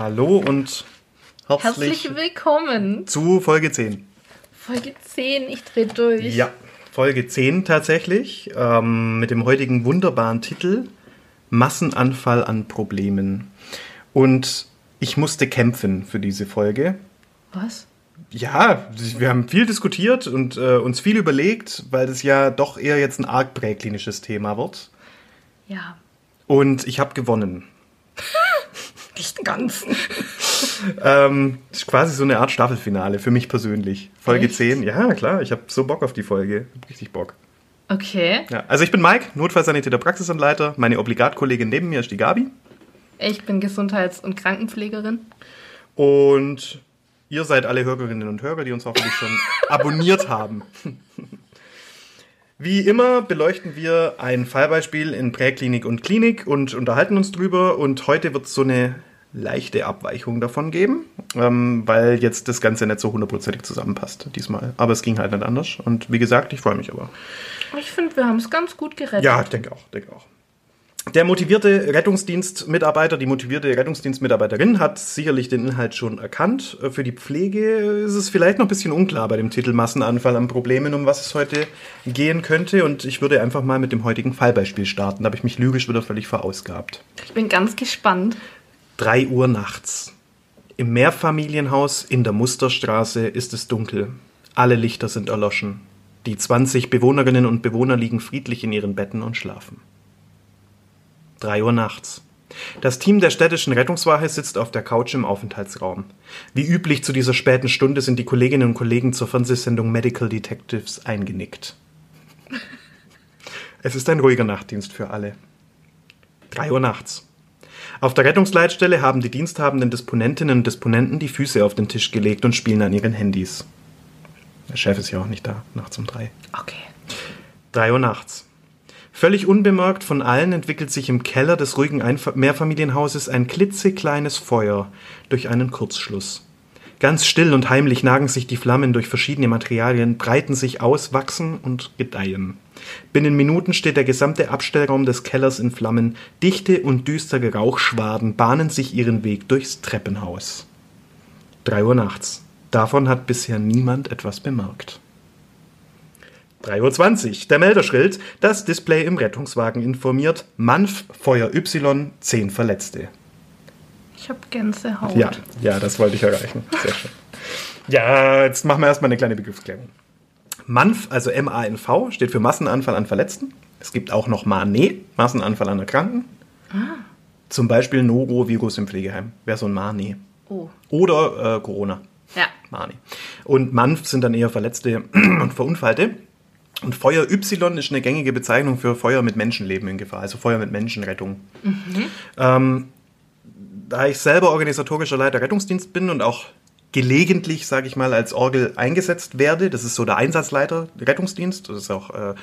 hallo und herzlich, Herzlich willkommen. zu Folge 10. Folge 10, ich dreh durch. Ja, Folge 10 tatsächlich, ähm, mit dem heutigen wunderbaren Titel Massenanfall an Problemen. Und ich musste kämpfen für diese Folge. Was? Ja, wir haben viel diskutiert und äh, uns viel überlegt, weil das ja doch eher jetzt ein arg präklinisches Thema wird. Ja. Und ich habe gewonnen. Nicht ganz. Ähm, das ist quasi so eine Art Staffelfinale für mich persönlich. Folge Echt? 10. Ja, klar, ich habe so Bock auf die Folge. Hab richtig Bock. Okay. Ja, also ich bin Mike, Notfallsanitäter Praxisanleiter. Meine Obligatkollegin neben mir ist die Gabi. Ich bin Gesundheits- und Krankenpflegerin. Und ihr seid alle Hörerinnen und Hörer, die uns hoffentlich schon abonniert haben. Wie immer beleuchten wir ein Fallbeispiel in Präklinik und Klinik und unterhalten uns drüber. Und heute wird es so eine leichte Abweichung davon geben, ähm, weil jetzt das Ganze nicht so hundertprozentig zusammenpasst diesmal. Aber es ging halt nicht anders. Und wie gesagt, ich freue mich aber. Ich finde, wir haben es ganz gut gerettet. Ja, ich denke auch, denke auch. Der motivierte Rettungsdienstmitarbeiter, die motivierte Rettungsdienstmitarbeiterin hat sicherlich den Inhalt schon erkannt. Für die Pflege ist es vielleicht noch ein bisschen unklar bei dem Titel Massenanfall an Problemen, um was es heute gehen könnte. Und ich würde einfach mal mit dem heutigen Fallbeispiel starten. Da habe ich mich lyrisch wieder völlig verausgabt. Ich bin ganz gespannt. 3 Uhr nachts. Im Mehrfamilienhaus in der Musterstraße ist es dunkel. Alle Lichter sind erloschen. Die 20 Bewohnerinnen und Bewohner liegen friedlich in ihren Betten und schlafen. 3 Uhr nachts. Das Team der städtischen Rettungswache sitzt auf der Couch im Aufenthaltsraum. Wie üblich zu dieser späten Stunde sind die Kolleginnen und Kollegen zur Fernsehsendung Medical Detectives eingenickt. Es ist ein ruhiger Nachtdienst für alle. 3 Uhr nachts. Auf der Rettungsleitstelle haben die diensthabenden Disponentinnen und Disponenten die Füße auf den Tisch gelegt und spielen an ihren Handys. Der Chef ist ja auch nicht da, nachts um drei. Okay. 3 Uhr nachts. Völlig unbemerkt von allen entwickelt sich im Keller des ruhigen Einf Mehrfamilienhauses ein klitzekleines Feuer durch einen Kurzschluss. Ganz still und heimlich nagen sich die Flammen durch verschiedene Materialien, breiten sich aus, wachsen und gedeihen. Binnen Minuten steht der gesamte Abstellraum des Kellers in Flammen, dichte und düstere Rauchschwaden bahnen sich ihren Weg durchs Treppenhaus. 3 Uhr nachts. Davon hat bisher niemand etwas bemerkt. 3.20 Uhr. Der Melderschild. Das Display im Rettungswagen informiert. Manf, Feuer Y, 10 Verletzte. Ich habe Gänsehaut. Ja, ja, das wollte ich erreichen. Sehr schön. Ja, jetzt machen wir erstmal eine kleine Begriffsklärung. MANF, also M-A-N-V, steht für Massenanfall an Verletzten. Es gibt auch noch MANE, Massenanfall an Erkrankten. Zum Beispiel Norovirus im Pflegeheim. Wäre so ein MANE. Oh. Oder äh, Corona. Ja. Mani. Und MANF sind dann eher Verletzte und Verunfallte. Und Feuer Y ist eine gängige Bezeichnung für Feuer mit Menschenleben in Gefahr, also Feuer mit Menschenrettung. Ähm, da ich selber organisatorischer Leiter Rettungsdienst bin und auch gelegentlich, sage ich mal, als Orgel eingesetzt werde, das ist so der Einsatzleiter Rettungsdienst, das ist auch äh,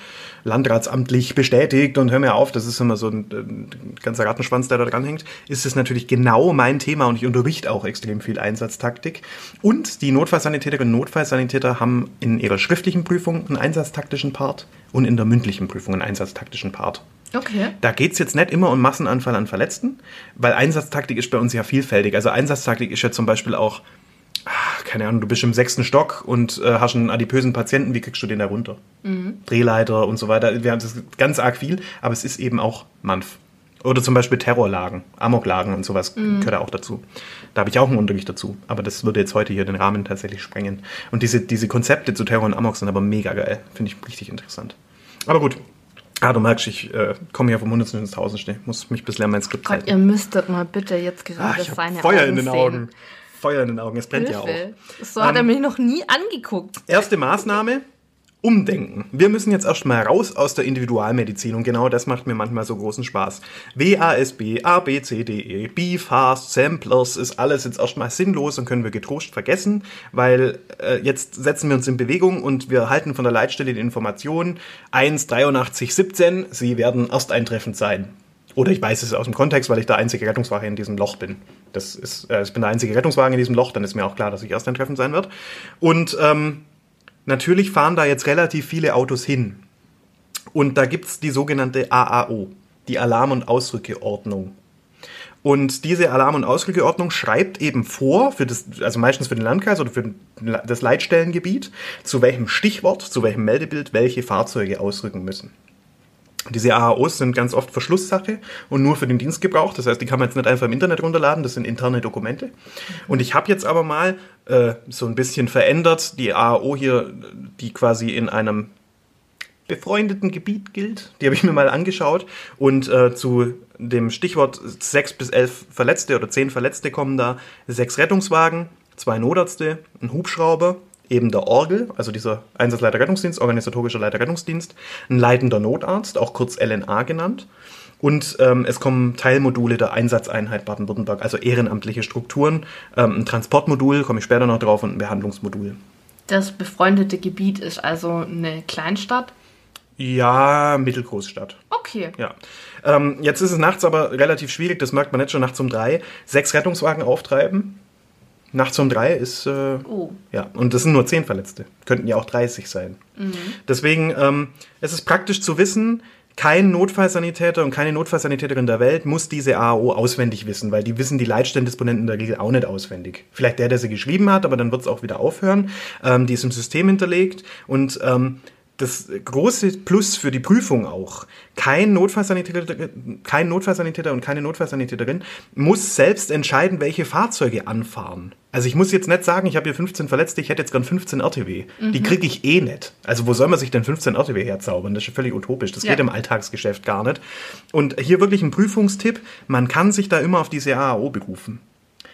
landratsamtlich bestätigt und hör mir auf, das ist immer so ein, ein ganzer Rattenschwanz, der da dran hängt, ist es natürlich genau mein Thema und ich unterrichte auch extrem viel Einsatztaktik. Und die Notfallsanitäterinnen und Notfallsanitäter haben in ihrer schriftlichen Prüfung einen einsatztaktischen Part und in der mündlichen Prüfung einen einsatztaktischen Part. Okay. Da geht's jetzt nicht immer um Massenanfall an Verletzten, weil Einsatztaktik ist bei uns ja vielfältig. Also Einsatztaktik ist ja zum Beispiel auch, ah, keine Ahnung, du bist im sechsten Stock und äh, hast einen adipösen Patienten, wie kriegst du den da runter? Drehleiter und so weiter. Wir haben das ganz arg viel, aber es ist eben auch Manf. Oder zum Beispiel Terrorlagen, Amoklagen und sowas gehört auch dazu. Da habe ich auch einen Unterricht dazu. Aber das würde jetzt heute hier den Rahmen tatsächlich sprengen. Und diese, diese Konzepte zu Terror und Amok sind aber mega geil. Finde ich richtig interessant. Aber gut. Ah, du merkst, ich äh, komme hier vom Hundertsten ins Tausendste. Muss mich bisschen an mein Skript Gott, halten. ihr müsstet mal bitte jetzt gerade Ah, ich seine Feuer Augen in den sehen. Feuer in den Augen. Es brennt ja auch. Hilfe. So hat er Ähm, mich noch nie angeguckt. Erste Maßnahme, umdenken. Wir müssen jetzt erstmal raus aus der Individualmedizin und genau das macht mir manchmal so großen Spaß. WASB, A, B, C, D, E, BFAST, Samplers ist alles jetzt erstmal sinnlos und können wir getrost vergessen, weil äh, jetzt setzen wir uns in Bewegung und wir halten von der Leitstelle die Information 1, 83, 17, sie werden erst eintreffend sein. Oder ich weiß es aus dem Kontext, weil ich der einzige Rettungswagen in diesem Loch bin. Das ist, äh, ich bin der einzige Rettungswagen in diesem Loch, dann ist mir auch klar, dass ich erst eintreffend sein wird. Und ähm, Natürlich fahren da jetzt relativ viele Autos hin. Und da gibt's die sogenannte AAO, die Alarm- und Ausrückeordnung. Und diese Alarm- und Ausrückeordnung schreibt eben vor, für das, also meistens für den Landkreis oder für das Leitstellengebiet, zu welchem Stichwort, zu welchem Meldebild welche Fahrzeuge ausrücken müssen. Diese AAOs sind ganz oft Verschlusssache und nur für den Dienstgebrauch. Das heißt, die kann man jetzt nicht einfach im Internet runterladen, das sind interne Dokumente. Und ich habe jetzt aber mal äh, so ein bisschen verändert die AAO hier, die quasi in einem befreundeten Gebiet gilt. Die habe ich mir mal angeschaut und äh, zu dem Stichwort sechs bis elf Verletzte oder zehn Verletzte kommen da sechs Rettungswagen, zwei Notärzte, ein Hubschrauber, eben der Orgel, also dieser Einsatzleiter Rettungsdienst, organisatorischer Leiter Rettungsdienst, ein leitender Notarzt, auch kurz LNA genannt. Und ähm, es kommen Teilmodule der Einsatzeinheit Baden-Württemberg, also ehrenamtliche Strukturen, ähm, ein Transportmodul, komme ich später noch drauf, und ein Behandlungsmodul. Das befreundete Gebiet ist also eine Kleinstadt. Ja, Mittelgroßstadt. Okay. Ja. Ähm, jetzt ist es nachts aber relativ schwierig, das merkt man jetzt schon nachts um drei. Sechs Rettungswagen auftreiben. Nachts um drei ist. Äh, Oh. Ja, und das sind nur zehn Verletzte. Könnten ja auch 30 sein. Deswegen, ähm, es ist praktisch zu wissen, kein Notfallsanitäter und keine Notfallsanitäterin der Welt muss diese AAO auswendig wissen, weil die wissen die Leitstellendisponenten in der Regel auch nicht auswendig. Vielleicht der, der sie geschrieben hat, aber dann wird es auch wieder aufhören. Ähm, die ist im System hinterlegt und ähm, das große Plus für die Prüfung auch. Kein Notfallsanitäter, kein Notfallsanitäter und keine Notfallsanitäterin muss selbst entscheiden, welche Fahrzeuge anfahren. Also ich muss jetzt nicht sagen, ich habe hier 15 Verletzte, ich hätte jetzt gern 15 RTW. Die kriege ich eh nicht. Also wo soll man sich denn 15 RTW herzaubern? Das ist ja völlig utopisch. Das Ja. geht im Alltagsgeschäft gar nicht. Und hier wirklich ein Prüfungstipp, man kann sich da immer auf diese AAO berufen.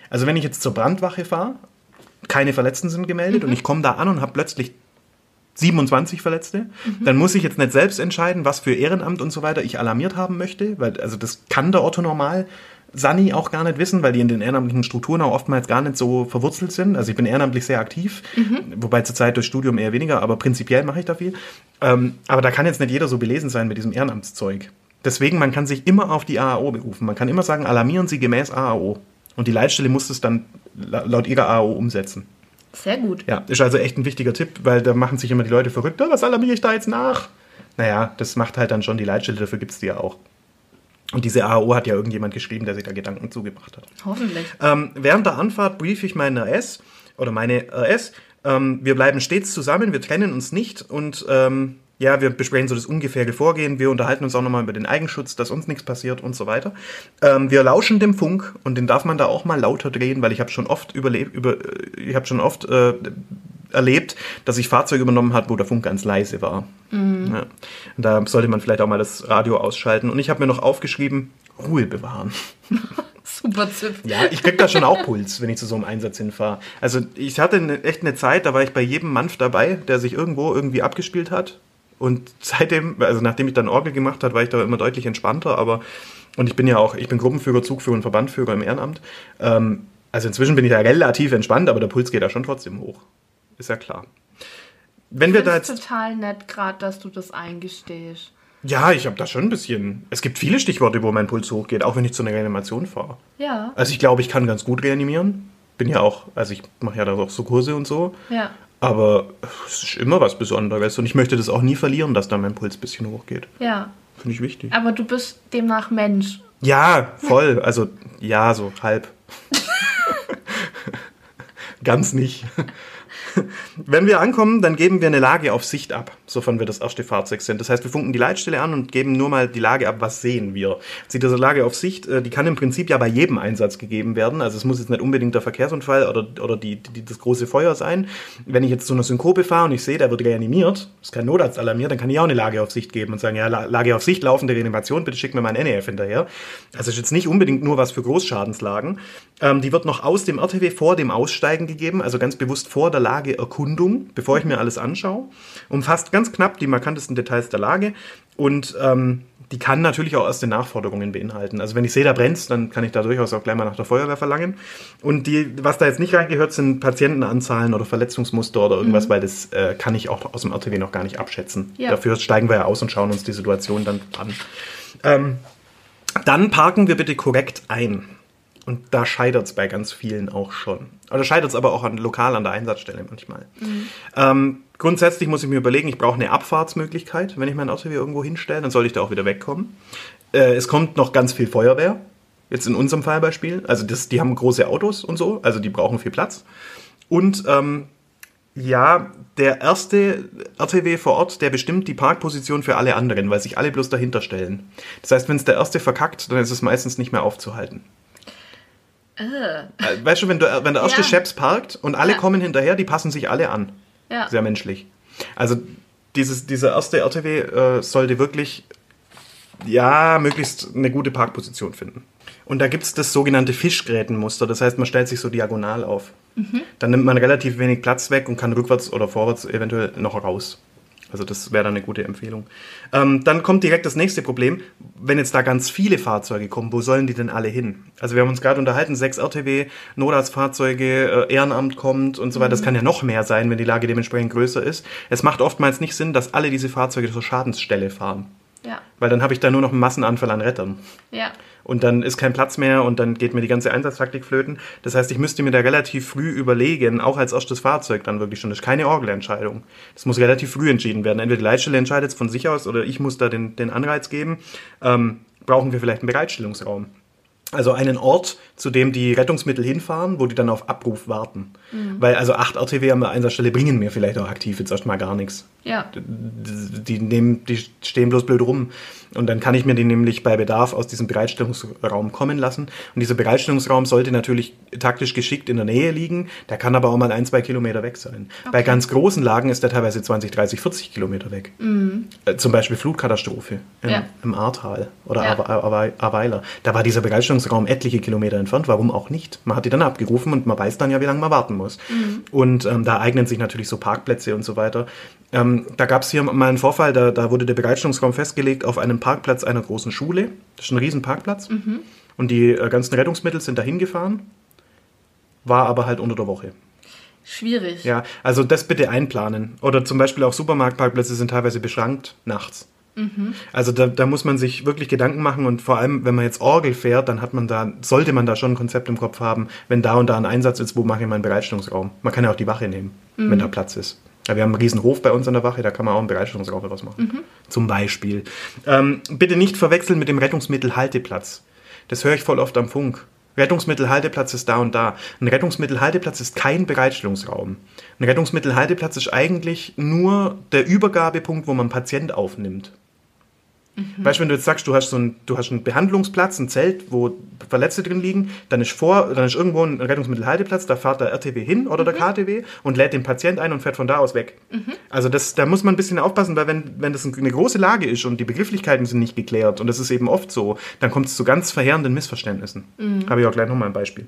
Also wenn ich jetzt zur Brandwache fahre, keine Verletzten sind gemeldet und ich komme da an und habe plötzlich 27 Verletzte, dann muss ich jetzt nicht selbst entscheiden, was für Ehrenamt und so weiter ich alarmiert haben möchte, weil also das kann der Otto normal Sani auch gar nicht wissen, weil die in den ehrenamtlichen Strukturen auch oftmals gar nicht so verwurzelt sind. Also ich bin ehrenamtlich sehr aktiv, wobei zurzeit durch Studium eher weniger, aber prinzipiell mache ich da viel. Ähm, aber da kann jetzt nicht jeder so belesen sein mit diesem Ehrenamtszeug. Deswegen, man kann sich immer auf die AAO berufen. Man kann immer sagen, alarmieren Sie gemäß AAO. Und die Leitstelle muss es dann la- laut ihrer AAO umsetzen. Sehr gut. Ja, ist also echt ein wichtiger Tipp, weil da machen sich immer die Leute verrückt. "Ah, Was alarmiere ich da jetzt nach? Naja, das macht halt dann schon die Leitstelle, dafür gibt es die ja auch. Und diese AAO hat ja irgendjemand geschrieben, der sich da Gedanken zugebracht hat. Hoffentlich. Ähm, während der Anfahrt brief ich meinen RS oder meine RS. Ähm, wir bleiben stets zusammen, wir trennen uns nicht und ähm, ja, wir besprechen so das ungefähre Vorgehen. Wir unterhalten uns auch nochmal über den Eigenschutz, dass uns nichts passiert und so weiter. Ähm, wir lauschen dem Funk und den darf man da auch mal lauter drehen, weil ich habe schon oft überlebt, über, äh, ich habe schon oft äh, erlebt, dass ich Fahrzeuge übernommen hat, wo der Funk ganz leise war. Ja. Und da sollte man vielleicht auch mal das Radio ausschalten. Und ich habe mir noch aufgeschrieben, Ruhe bewahren. Super Tipp. Ja, ich krieg da schon auch Puls, wenn ich zu so einem Einsatz hinfahre. Also ich hatte eine, echt eine Zeit, da war ich bei jedem Manf dabei, der sich irgendwo irgendwie abgespielt hat. Und seitdem, also nachdem ich dann Orgel gemacht habe, war ich da immer deutlich entspannter. Aber und ich bin ja auch, ich bin Gruppenführer, Zugführer und Verbandführer im Ehrenamt. Ähm, also inzwischen bin ich da relativ entspannt, aber der Puls geht da schon trotzdem hoch. Ist ja klar. Wenn wir da Das ist jetzt total nett, gerade, dass du das eingestehst. Ja, ich habe da schon ein bisschen. Es gibt viele Stichworte, wo mein Puls hochgeht, auch wenn ich zu einer Reanimation fahre. Ja. Also ich glaube, ich kann ganz gut reanimieren. Bin ja auch, also ich mache ja da auch so Kurse und so. Ja. Aber es ist immer was Besonderes und ich möchte das auch nie verlieren, dass da mein Puls ein bisschen hochgeht. Ja. Finde ich wichtig. Aber du bist demnach Mensch. Ja, voll. Also ja, so halb. Ganz nicht. Wenn wir ankommen, dann geben wir eine Lage auf Sicht ab, sofern wir das erste Fahrzeug sind. Das heißt, wir funken die Leitstelle an und geben nur mal die Lage ab, was sehen wir. Sie diese Lage auf Sicht, äh, die kann im Prinzip ja bei jedem Einsatz gegeben werden. Also es muss jetzt nicht unbedingt der Verkehrsunfall oder, oder die, die, das große Feuer sein. Wenn ich jetzt zu einer Synkope fahre und ich sehe, der wird reanimiert, ist kein Notarzt alarmiert, dann kann ich auch eine Lage auf Sicht geben und sagen, ja, Lage auf Sicht, laufende Reanimation, bitte schick mir mein NEF hinterher. Also ist jetzt nicht unbedingt nur was für Großschadenslagen. Ähm, die wird noch aus dem RTW vor dem Aussteigen gegeben, also ganz bewusst vor der Lageerkundung, bevor ich mir alles anschaue. Umfasst ganz knapp die markantesten Details der Lage und ähm, die kann natürlich auch erste Nachforderungen beinhalten. Also wenn ich sehe, da brennt dann kann ich da durchaus auch gleich mal nach der Feuerwehr verlangen. Und die, was da jetzt nicht reingehört, sind Patientenanzahlen oder Verletzungsmuster oder irgendwas, mhm. weil das äh, kann ich auch aus dem RTW noch gar nicht abschätzen. Ja. Dafür steigen wir ja aus und schauen uns die Situation dann an. Ähm, dann parken wir bitte korrekt ein. Und da scheitert es bei ganz vielen auch schon. Oder scheitert es aber auch an, lokal an der Einsatzstelle manchmal. Mhm. Ähm, grundsätzlich muss ich mir überlegen, ich brauche eine Abfahrtsmöglichkeit. Wenn ich mein Auto hier irgendwo hinstelle, dann soll ich da auch wieder wegkommen. Äh, es kommt noch ganz viel Feuerwehr. Jetzt in unserem Fallbeispiel. Also das, die haben große Autos und so, also die brauchen viel Platz. Und ähm, ja, der erste RTW vor Ort, der bestimmt die Parkposition für alle anderen, weil sich alle bloß dahinter stellen. Das heißt, wenn es der erste verkackt, dann ist es meistens nicht mehr aufzuhalten. Äh. Weißt du, wenn, du, wenn der erste ja. Chefs parkt und alle ja. kommen hinterher, die passen sich alle an. Ja. Sehr menschlich. Also dieses, dieser erste RTW äh, sollte wirklich, ja, möglichst eine gute Parkposition finden. Und da gibt es das sogenannte Fischgrätenmuster. Das heißt, man stellt sich so diagonal auf. Mhm. Dann nimmt man relativ wenig Platz weg und kann rückwärts oder vorwärts eventuell noch raus. Also das wäre dann eine gute Empfehlung. Ähm, dann kommt direkt das nächste Problem. Wenn jetzt da ganz viele Fahrzeuge kommen, wo sollen die denn alle hin? Also wir haben uns gerade unterhalten, sechs RTW, Notarztfahrzeuge, äh, Ehrenamt kommt und so weiter. Mhm. Das kann ja noch mehr sein, wenn die Lage dementsprechend größer ist. Es macht oftmals nicht Sinn, dass alle diese Fahrzeuge zur Schadensstelle fahren. Ja. Weil dann habe ich da nur noch einen Massenanfall an Rettern. Ja und dann ist kein Platz mehr und dann geht mir die ganze Einsatztaktik flöten. Das heißt, ich müsste mir da relativ früh überlegen, auch als erstes Fahrzeug dann wirklich schon. Das ist keine Orgelentscheidung. Das muss relativ früh entschieden werden. Entweder die Leitstelle entscheidet es von sich aus oder ich muss da den, den Anreiz geben. Ähm, brauchen wir vielleicht einen Bereitstellungsraum? Also einen Ort, zu dem die Rettungsmittel hinfahren, wo die dann auf Abruf warten. Mhm. Weil also acht RTW an der Einsatzstelle bringen mir vielleicht auch aktiv jetzt erstmal gar nichts. Ja. Die, die, nehmen, die stehen bloß blöd rum. Und dann kann ich mir die nämlich bei Bedarf aus diesem Bereitstellungsraum kommen lassen. Und dieser Bereitstellungsraum sollte natürlich taktisch geschickt in der Nähe liegen. Der kann aber auch mal ein, zwei Kilometer weg sein. Okay. Bei ganz großen Lagen ist der teilweise 20, 30, 40 Kilometer weg. Mhm. Äh, zum Beispiel Flutkatastrophe im, ja. im Ahrtal oder ja. Aweiler. Da war dieser Bereitstellungsraum etliche Kilometer entfernt. Warum auch nicht? Man hat die dann abgerufen und man weiß dann ja, wie lange man warten muss. Mhm. Und ähm, da eignen sich natürlich so Parkplätze und so weiter. Ähm, da gab es hier mal einen Vorfall, da, da wurde der Bereitstellungsraum festgelegt auf einem Parkplatz einer großen Schule. Das ist ein riesen Parkplatz. Mhm. Und die äh, ganzen Rettungsmittel sind dahin gefahren. War aber halt unter der Woche. Schwierig. Ja, also das bitte einplanen. Oder zum Beispiel auch Supermarktparkplätze sind teilweise beschrankt nachts. Mhm. Also da, da muss man sich wirklich Gedanken machen und vor allem, wenn man jetzt Orgel fährt, dann hat man da, sollte man da schon ein Konzept im Kopf haben, wenn da und da ein Einsatz ist, wo mache ich meinen Bereitstellungsraum. Man kann ja auch die Wache nehmen, mhm. wenn da Platz ist. Ja, wir haben einen riesen Hof bei uns an der Wache, da kann man auch einen Bereitstellungsraum was machen. Mhm. Zum Beispiel. Ähm, bitte nicht verwechseln mit dem Rettungsmittelhalteplatz. Das höre ich voll oft am Funk. Rettungsmittelhalteplatz ist da und da. Ein Rettungsmittelhalteplatz ist kein Bereitstellungsraum. Ein Rettungsmittelhalteplatz ist eigentlich nur der Übergabepunkt, wo man Patient aufnimmt. Mhm. Weißt du, wenn du jetzt sagst, du hast so einen, du hast einen Behandlungsplatz, ein Zelt, wo Verletzte drin liegen, dann ist vor, dann ist irgendwo ein Rettungsmittelhalteplatz, da fährt der RTW hin oder mhm. der KTW und lädt den Patient ein und fährt von da aus weg. Mhm. Also das, da muss man ein bisschen aufpassen, weil wenn, wenn das eine große Lage ist und die Begrifflichkeiten sind nicht geklärt und das ist eben oft so, dann kommt es zu ganz verheerenden Missverständnissen. Mhm. Habe ich auch gleich nochmal ein Beispiel.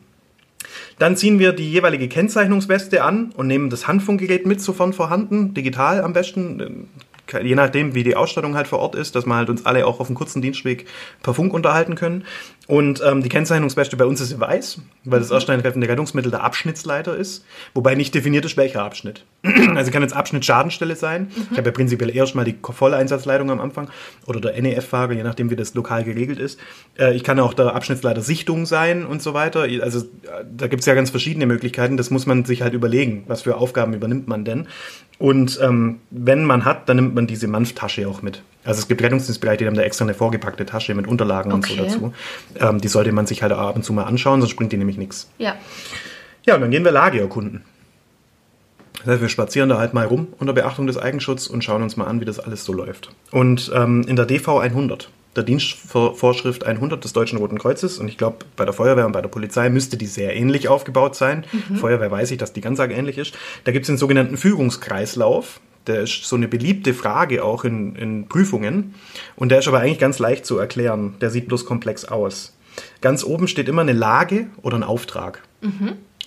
Dann ziehen wir die jeweilige Kennzeichnungsweste an und nehmen das Handfunkgerät mit, sofern vorhanden, digital am besten je nachdem, wie die Ausstattung halt vor Ort ist, dass wir halt uns alle auch auf einem kurzen Dienstweg per Funk unterhalten können. Und ähm, die Kennzeichnungsweste bei uns ist weiß, weil das ersteintreffende Rettungsmittel der Abschnittsleiter ist, wobei nicht definiert ist, welcher Abschnitt. also kann jetzt Abschnitt Schadensstelle sein. Mhm. Ich habe ja prinzipiell erst mal die Volleinsatzleitung am Anfang oder der NEF-Fahrer, je nachdem, wie das lokal geregelt ist. Äh, ich kann auch der Abschnittsleiter Sichtung sein und so weiter. Also äh, da gibt es ja ganz verschiedene Möglichkeiten. Das muss man sich halt überlegen, was für Aufgaben übernimmt man denn. Und ähm, wenn man hat, dann nimmt man diese Manftasche auch mit. Also es gibt Rettungsdienstbereiche, die haben da extra eine vorgepackte Tasche mit Unterlagen okay. und so dazu. Ähm, die sollte man sich halt ab und zu mal anschauen, sonst bringt die nämlich nichts. Ja. Ja, und dann gehen wir Lage erkunden. Das heißt, wir spazieren da halt mal rum unter Beachtung des Eigenschutzes und schauen uns mal an, wie das alles so läuft. Und ähm, in der DV 100, der Dienstvorschrift 100 des Deutschen Roten Kreuzes, und ich glaube, bei der Feuerwehr und bei der Polizei müsste die sehr ähnlich aufgebaut sein. Feuerwehr weiß ich, dass die ganz arg ähnlich ist. Da gibt es den sogenannten Fügungskreislauf. Der ist so eine beliebte Frage auch in, in Prüfungen. Und der ist aber eigentlich ganz leicht zu erklären. Der sieht bloß komplex aus. Ganz oben steht immer eine Lage oder ein Auftrag.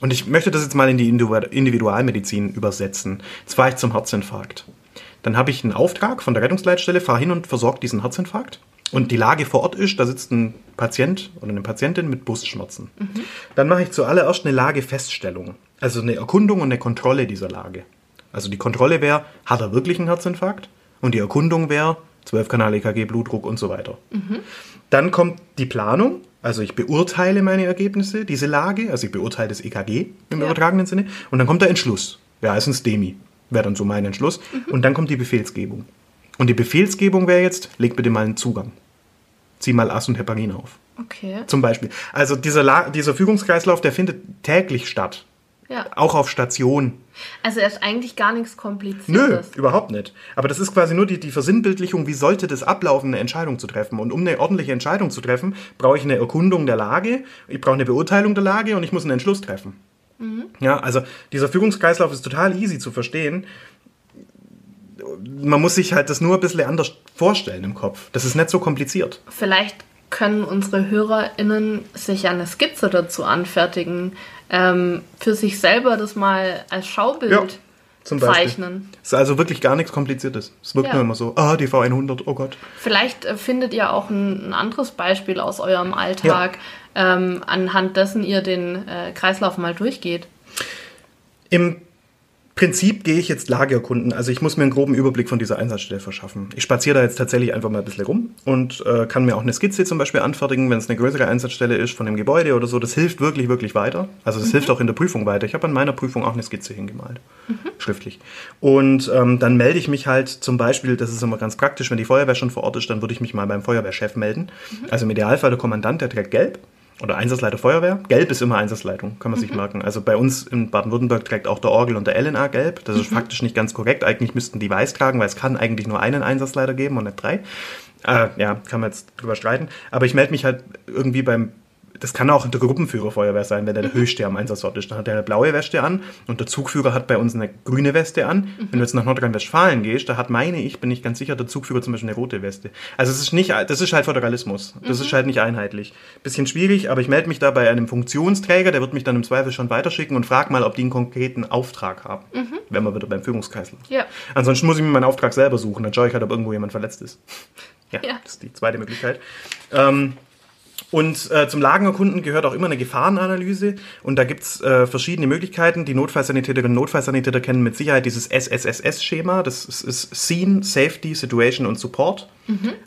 Und ich möchte das jetzt mal in die Individu- Individualmedizin übersetzen. Jetzt fahre ich zum Herzinfarkt. Dann habe ich einen Auftrag von der Rettungsleitstelle, fahre hin und versorge diesen Herzinfarkt. Und die Lage vor Ort ist, da sitzt ein Patient oder eine Patientin mit Brustschmerzen. Dann mache ich zuallererst eine Lagefeststellung. Also eine Erkundung und eine Kontrolle dieser Lage. Also die Kontrolle wäre, hat er wirklich einen Herzinfarkt? Und die Erkundung wäre, 12-Kanal-EKG, Blutdruck und so weiter. Dann kommt die Planung, also ich beurteile meine Ergebnisse, diese Lage, also ich beurteile das EKG im Ja. übertragenen Sinne. Und dann kommt der Entschluss. Ja, ist ein STEMI, wäre dann so mein Entschluss. Und dann kommt die Befehlsgebung. Und die Befehlsgebung wäre jetzt, leg bitte mal einen Zugang. Zieh mal As und Heparin auf. Okay. Zum Beispiel. Also dieser, La dieser Fügungskreislauf, der findet täglich statt. Ja. Auch auf Station. Also er ist eigentlich gar nichts Nö, Kompliziertes. überhaupt nicht. Aber das ist quasi nur die, die Versinnbildlichung, wie sollte das ablaufen, eine Entscheidung zu treffen. Und um eine ordentliche Entscheidung zu treffen, brauche ich eine Erkundung der Lage, ich brauche eine Beurteilung der Lage und ich muss einen Entschluss treffen. Ja, also dieser Fügungskreislauf ist total easy zu verstehen. Man muss sich halt das nur ein bisschen anders vorstellen im Kopf. Das ist nicht so kompliziert. Vielleicht können unsere HörerInnen sich eine Skizze dazu anfertigen, ähm, für sich selber das mal als Schaubild Ja, zum Beispiel. zeichnen. Es ist also wirklich gar nichts Kompliziertes. Es wirkt Ja. nur immer so, ah, DV 100, oh Gott. Vielleicht äh, findet ihr auch ein, ein anderes Beispiel aus eurem Alltag, ähm, anhand dessen ihr den äh, Kreislauf mal durchgeht. Im Prinzip gehe ich jetzt Lage erkunden. Also ich muss mir einen groben Überblick von dieser Einsatzstelle verschaffen. Ich spaziere da jetzt tatsächlich einfach mal ein bisschen rum und äh, kann mir auch eine Skizze zum Beispiel anfertigen, wenn es eine größere Einsatzstelle ist von dem Gebäude oder so. Das hilft wirklich, wirklich weiter. Also das hilft auch in der Prüfung weiter. Ich habe an meiner Prüfung auch eine Skizze hingemalt. Schriftlich. Und ähm, dann melde ich mich halt zum Beispiel, das ist immer ganz praktisch, wenn die Feuerwehr schon vor Ort ist, dann würde ich mich mal beim Feuerwehrchef melden. Also im Idealfall der Kommandant, der trägt gelb. Oder Einsatzleiter Feuerwehr. Gelb ist immer Einsatzleitung, kann man sich merken. Also bei uns in Baden-Württemberg trägt auch der Orgel und der LNA gelb. Das ist faktisch nicht ganz korrekt. Eigentlich müssten die weiß tragen, weil es kann eigentlich nur einen Einsatzleiter geben und nicht drei. Äh, ja, kann man jetzt drüber streiten. Aber ich melde mich halt irgendwie beim das kann auch der Gruppenführer Feuerwehr sein, wenn der der höchste am Einsatzort ist. Dann hat er eine blaue Weste an und der Zugführer hat bei uns eine grüne Weste an. Wenn du jetzt nach Nordrhein-Westfalen gehst, da hat, meine ich, bin ich ganz sicher, der Zugführer zum Beispiel eine rote Weste. Also es ist nicht, das ist halt Föderalismus. Das ist halt nicht einheitlich. Bisschen schwierig, aber ich melde mich da bei einem Funktionsträger, der wird mich dann im Zweifel schon weiterschicken und frag mal, ob die einen konkreten Auftrag haben. Wenn wir wieder beim Führungskreislauf. Ja. Ansonsten muss ich mir meinen Auftrag selber suchen. Dann schaue ich halt, ob irgendwo jemand verletzt ist. Ja, Ja. das ist die zweite Möglichkeit. Ähm, und äh, zum Lagenerkunden gehört auch immer eine Gefahrenanalyse. Und da gibt's äh, verschiedene Möglichkeiten. Die Notfallsanitäterinnen und Notfallsanitäter kennen mit Sicherheit dieses SSSS-Schema. Das ist, ist Scene, Safety, Situation und Support.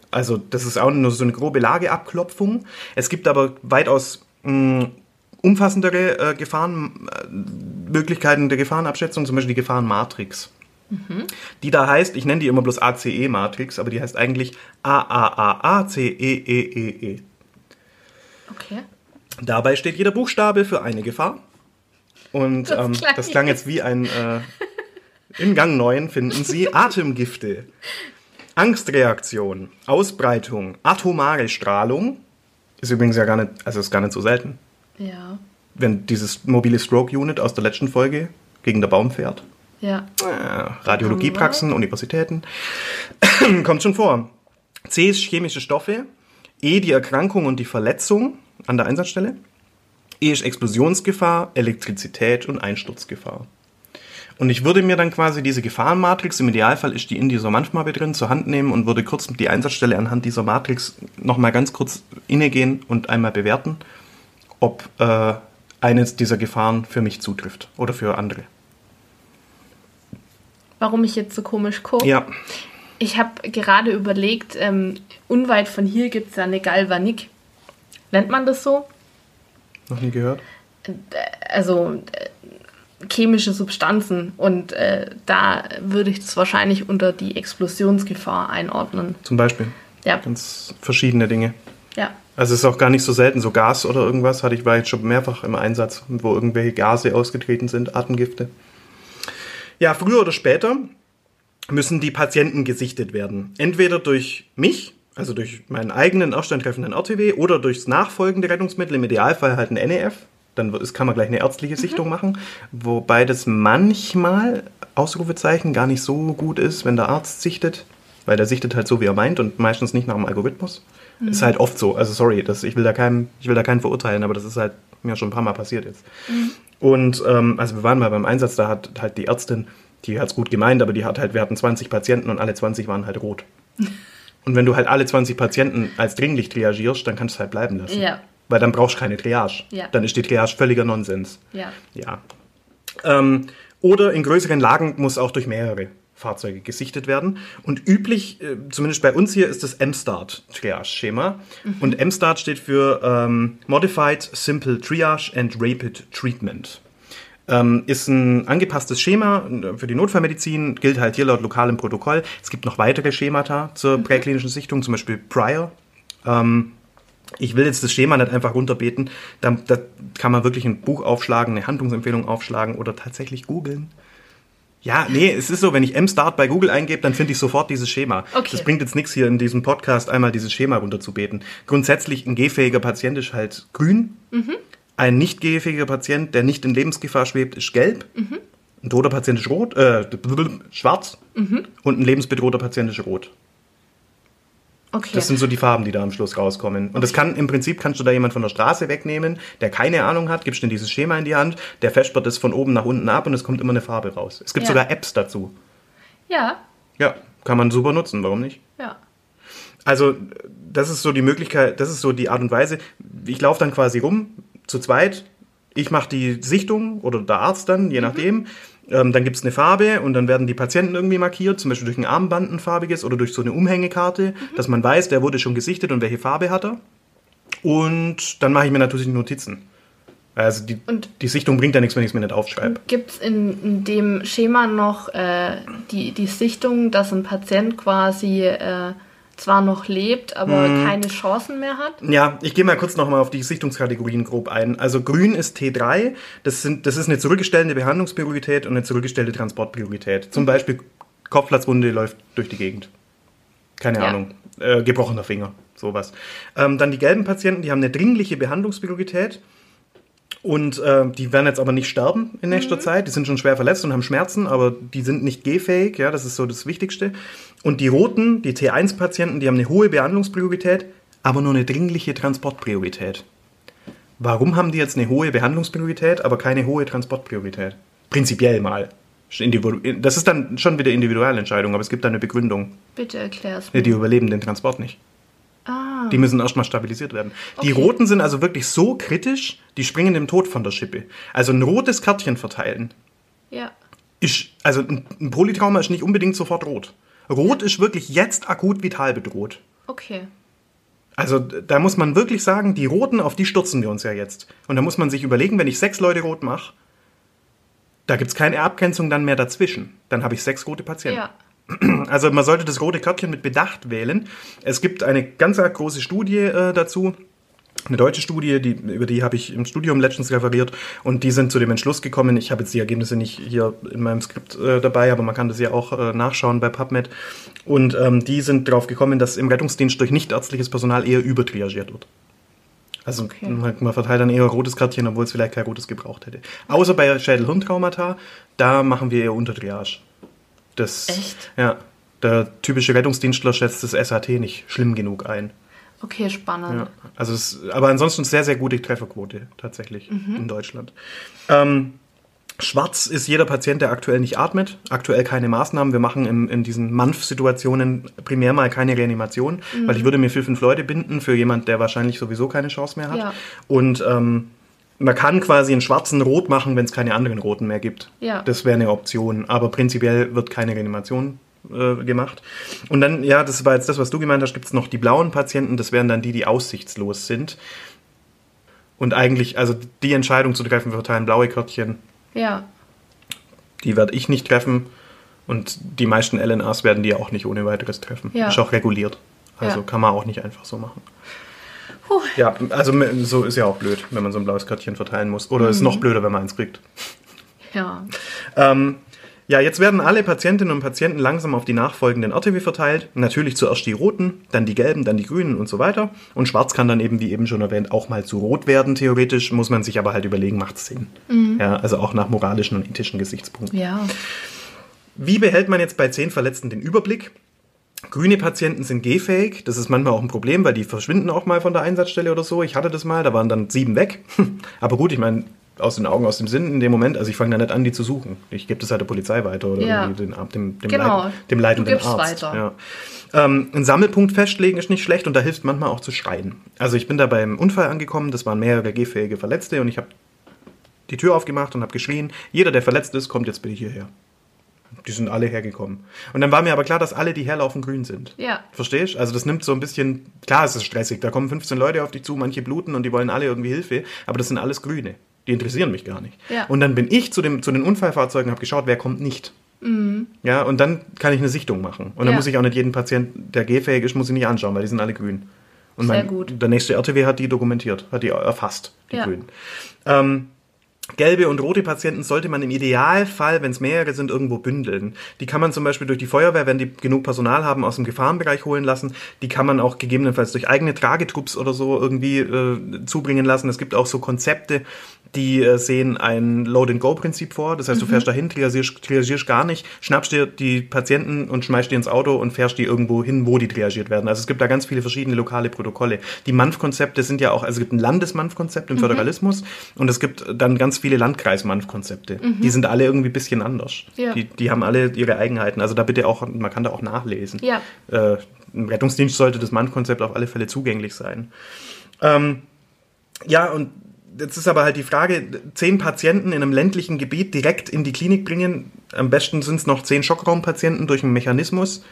Also das ist auch nur so eine grobe Lageabklopfung. Es gibt aber weitaus mh, umfassendere äh, Gefahrenmöglichkeiten der Gefahrenabschätzung, zum Beispiel die Gefahrenmatrix. Die da heißt, ich nenne die immer bloß ACE-Matrix, aber die heißt eigentlich AAAACEEEE. Okay. Dabei steht jeder Buchstabe für eine Gefahr. Und Das ähm, klang das klang jetzt wie ein äh, in Gang 9 finden Sie Atemgifte, Angstreaktion, Ausbreitung, atomare Strahlung. Ist übrigens ja gar nicht, also ist gar nicht so selten. Ja. Wenn dieses mobile Stroke Unit aus der letzten Folge gegen der Baum fährt. Ja. Äh, Radiologiepraxen, Universitäten. Kommt schon vor. C ist chemische Stoffe. E die Erkrankung und die Verletzung an der Einsatzstelle. E ist Explosionsgefahr, Elektrizität und Einsturzgefahr. Und ich würde mir dann quasi diese Gefahrenmatrix, im Idealfall ist die in dieser Manchmappe drin, zur Hand nehmen und würde kurz die Einsatzstelle anhand dieser Matrix nochmal ganz kurz innegehen und einmal bewerten, ob äh, eines dieser Gefahren für mich zutrifft oder für andere. Warum ich jetzt so komisch gucke? Ja, Ich habe gerade überlegt, ähm, unweit von hier gibt es ja eine Galvanik. Nennt man das so? noch nie gehört. Also äh, chemische Substanzen. Und äh, da würde ich das wahrscheinlich unter die Explosionsgefahr einordnen. Zum Beispiel. Ja. Ganz verschiedene Dinge. Ja. Also es ist auch gar nicht so selten, so Gas oder irgendwas hatte ich war jetzt schon mehrfach im Einsatz, wo irgendwelche Gase ausgetreten sind, Atemgifte. Ja, früher oder später müssen die Patienten gesichtet werden. Entweder durch mich, also durch meinen eigenen aufstandtreffenden RTW oder durchs nachfolgende Rettungsmittel, im Idealfall halt ein NEF. Dann kann man gleich eine ärztliche Sichtung machen. Wobei das manchmal, Ausrufezeichen, gar nicht so gut ist, wenn der Arzt sichtet. Weil der sichtet halt so, wie er meint und meistens nicht nach dem Algorithmus. Ist halt oft so. Also sorry, das, ich, will da keinen, ich will da keinen verurteilen, aber das ist halt mir schon ein paar Mal passiert jetzt. Und ähm, also wir waren mal beim Einsatz, da hat halt die Ärztin, die hat es gut gemeint, aber die hat halt, wir hatten 20 Patienten und alle 20 waren halt rot. Und wenn du halt alle 20 Patienten als dringlich triagierst, dann kannst du es halt bleiben lassen. Ja. Weil dann brauchst du keine Triage. Ja. Dann ist die Triage völliger Nonsens. Ja. Ja. Ähm, oder in größeren Lagen muss auch durch mehrere Fahrzeuge gesichtet werden. Und üblich, äh, zumindest bei uns hier, ist das MSTART-Triage-Schema. Und MSTART steht für ähm, Modified Simple Triage and Rapid Treatment. Ähm, ist ein angepasstes Schema für die Notfallmedizin, gilt halt hier laut lokalem Protokoll. Es gibt noch weitere Schemata zur präklinischen Sichtung, zum Beispiel Prior. Ähm, ich will jetzt das Schema nicht einfach runterbeten. Da, da kann man wirklich ein Buch aufschlagen, eine Handlungsempfehlung aufschlagen oder tatsächlich googeln. Ja, nee, es ist so, wenn ich M-Start bei Google eingebe, dann finde ich sofort dieses Schema. Okay. Das bringt jetzt nichts hier in diesem Podcast einmal dieses Schema runterzubeten. Grundsätzlich ein gehfähiger Patient ist halt grün. Ein nicht gehfähiger Patient, der nicht in Lebensgefahr schwebt, ist gelb. Ein toter Patient ist rot, äh, schwarz. Und ein lebensbedrohter Patient ist rot. Okay. Das sind so die Farben, die da am Schluss rauskommen. Und das kann im Prinzip kannst du da jemand von der Straße wegnehmen, der keine Ahnung hat, gibst ihm dieses Schema in die Hand, der fespert es von oben nach unten ab und es kommt immer eine Farbe raus. Es gibt Ja. sogar Apps dazu. ja. Ja, kann man super nutzen, warum nicht? Ja. Also, das ist so die Möglichkeit, das ist so die Art und Weise. Ich laufe dann quasi rum, zu zweit. Ich mache die Sichtung oder der Arzt dann, je nachdem. Ähm, dann gibt es eine Farbe und dann werden die Patienten irgendwie markiert, zum Beispiel durch ein Armband ein farbiges oder durch so eine Umhängekarte, dass man weiß, der wurde schon gesichtet und welche Farbe hat er. Und dann mache ich mir natürlich Notizen. Also die, Und- die Sichtung bringt ja nichts, wenn ich es mir nicht aufschreibe. Gibt es in, in dem Schema noch äh, die, die Sichtung, dass ein Patient quasi äh, zwar noch lebt, aber Mhm. keine Chancen mehr hat? Ja, ich gehe mal kurz nochmal auf die Sichtungskategorien grob ein. Also grün ist T3, das, sind, das ist eine zurückgestellte Behandlungspriorität und eine zurückgestellte Transportpriorität. Zum Beispiel Kopfplatzwunde läuft durch die Gegend. Keine Ja. Ahnung. Äh, gebrochener Finger, sowas. Ähm, dann die gelben Patienten, die haben eine dringliche Behandlungspriorität. Und äh, die werden jetzt aber nicht sterben in nächster Zeit. Die sind schon schwer verletzt und haben Schmerzen, aber die sind nicht gehfähig. Ja, das ist so das Wichtigste. Und die roten, die T1-Patienten, die haben eine hohe Behandlungspriorität, aber nur eine dringliche Transportpriorität. Warum haben die jetzt eine hohe Behandlungspriorität, aber keine hohe Transportpriorität? Prinzipiell mal. Das ist dann schon wieder Individualentscheidung, aber es gibt da eine Begründung. Bitte erklär's mir. die überleben den Transport nicht. Ah, Die müssen erstmal stabilisiert werden. Die Okay. Roten sind also wirklich so kritisch, die springen dem Tod von der Schippe. Also ein rotes Kärtchen verteilen ja. ist, also ein, Polytrauma ist nicht unbedingt sofort rot. Rot ist wirklich jetzt akut vital bedroht. Okay. Also da muss man wirklich sagen, die Roten, auf die stürzen wir uns ja jetzt. Und da muss man sich überlegen, wenn ich sechs Leute rot mache, da gibt es keine Abgrenzung dann mehr dazwischen. Dann habe ich sechs rote Patienten. Ja. Also man sollte das rote Kärtchen mit Bedacht wählen. Es gibt eine ganz große Studie äh, dazu. Eine deutsche Studie, die, über die habe ich im Studium letztens referiert und die sind zu dem Entschluss gekommen. Ich habe jetzt die Ergebnisse nicht hier in meinem Skript äh, dabei, aber man kann das ja auch äh, nachschauen bei PubMed. Und ähm, die sind darauf gekommen, dass im Rettungsdienst durch nichtärztliches Personal eher übertriagiert wird. Also Okay. man, verteilt dann eher rotes Kärtchen, obwohl es vielleicht kein rotes gebraucht hätte. Außer bei Schädel-Hirntraumata, da machen wir eher Untertriage. Das, Echt? Ja. Der typische Rettungsdienstler schätzt das SAT nicht schlimm genug ein. Okay, spannend. Ja. Also es, aber ansonsten sehr, sehr gute Trefferquote tatsächlich in Deutschland. Ähm, schwarz ist jeder Patient, der aktuell nicht atmet. Aktuell keine Maßnahmen. Wir machen in, in diesen Manf-Situationen primär mal keine Reanimation, weil ich würde mir vier, fünf Leute binden für jemand, der wahrscheinlich sowieso keine Chance mehr hat. Ja. Und ähm, man kann quasi einen schwarzen Rot machen, wenn es keine anderen Roten mehr gibt. Ja. Das wäre eine Option. Aber prinzipiell wird keine Reanimation äh, gemacht. Und dann, ja, das war jetzt das, was du gemeint hast, gibt es noch die blauen Patienten. Das wären dann die, die aussichtslos sind. Und eigentlich, also die Entscheidung zu treffen, wir verteilen blaue Kärtchen, Ja. die werde ich nicht treffen. Und die meisten LNAs werden die auch nicht ohne weiteres treffen. Ja. Ist auch reguliert. Also Ja. kann man auch nicht einfach so machen. Puh. Ja, also so ist ja auch blöd, wenn man so ein blaues Kärtchen verteilen muss. Oder ist noch blöder, wenn man eins kriegt. Ja. Ähm, Ja, jetzt werden alle Patientinnen und Patienten langsam auf die nachfolgenden RTW verteilt. Natürlich zuerst die roten, dann die gelben, dann die grünen und so weiter. Und schwarz kann dann eben, wie eben schon erwähnt, auch mal zu rot werden, theoretisch. Muss man sich aber halt überlegen, macht es Sinn. Ja, also auch nach moralischen und ethischen Gesichtspunkten. Ja. Wie behält man jetzt bei zehn Verletzten den Überblick? Grüne Patienten sind gehfähig. Das ist manchmal auch ein Problem, weil die verschwinden auch mal von der Einsatzstelle oder so. Ich hatte das mal, da waren dann sieben weg. Aber gut, ich meine, aus den Augen, aus dem Sinn in dem Moment. Also ich fange da nicht an, die zu suchen. Ich gebe das halt der Polizei weiter oder Ja. den, dem, dem, Genau. Leit, dem leitenden Du Arzt. weiter. Ja. Ähm, einen Sammelpunkt festlegen ist nicht schlecht und da hilft manchmal auch zu schreien. Also ich bin da beim Unfall angekommen, das waren mehrere gehfähige Verletzte und ich habe die Tür aufgemacht und habe geschrien, jeder, der verletzt ist, kommt jetzt bitte hierher. Die sind alle hergekommen. Und dann war mir aber klar, dass alle, die herlaufen, grün sind. Ja. Verstehst? Also das nimmt so ein bisschen, klar ist es stressig, da kommen 15 Leute auf dich zu, manche bluten und die wollen alle irgendwie Hilfe, aber das sind alles Grüne. Die interessieren mich gar nicht. Ja. Und dann bin ich zu, dem, zu den Unfallfahrzeugen und habe geschaut, wer kommt nicht. Ja, und dann kann ich eine Sichtung machen. Und dann Mhm. Ja. muss ich auch nicht jeden Patienten, der gehfähig ist, muss ich nicht anschauen, weil die sind alle grün. Und Sehr mein, gut. der nächste RTW hat die dokumentiert, hat die erfasst, die Ja. Grünen. Ähm, Gelbe und rote Patienten sollte man im Idealfall, wenn es mehrere sind, irgendwo bündeln. Die kann man zum Beispiel durch die Feuerwehr, wenn die genug Personal haben, aus dem Gefahrenbereich holen lassen. Die kann man auch gegebenenfalls durch eigene Tragetrupps oder so irgendwie äh, zubringen lassen. Es gibt auch so Konzepte, die äh, sehen ein Load-and-Go-Prinzip vor. Das heißt, du fährst dahin, triagierst, triagierst gar nicht, schnappst dir die Patienten und schmeißt die ins Auto und fährst die irgendwo hin, wo die triagiert werden. Also es gibt da ganz viele verschiedene lokale Protokolle. Die MANF-Konzepte sind ja auch, also es gibt ein Landesmanf-Konzept im Föderalismus und es gibt dann ganz viele Landkreis-Manf-Konzepte. Die sind alle irgendwie ein bisschen anders. Ja. Die, die haben alle ihre Eigenheiten. Also da bitte auch, man kann da auch nachlesen. Ja. Äh, Im Rettungsdienst sollte das MANF-Konzept auf alle Fälle zugänglich sein. Ähm, ja, und jetzt ist aber halt die Frage, zehn Patienten in einem ländlichen Gebiet direkt in die Klinik bringen, am besten sind es noch zehn Schockraumpatienten durch einen Mechanismus.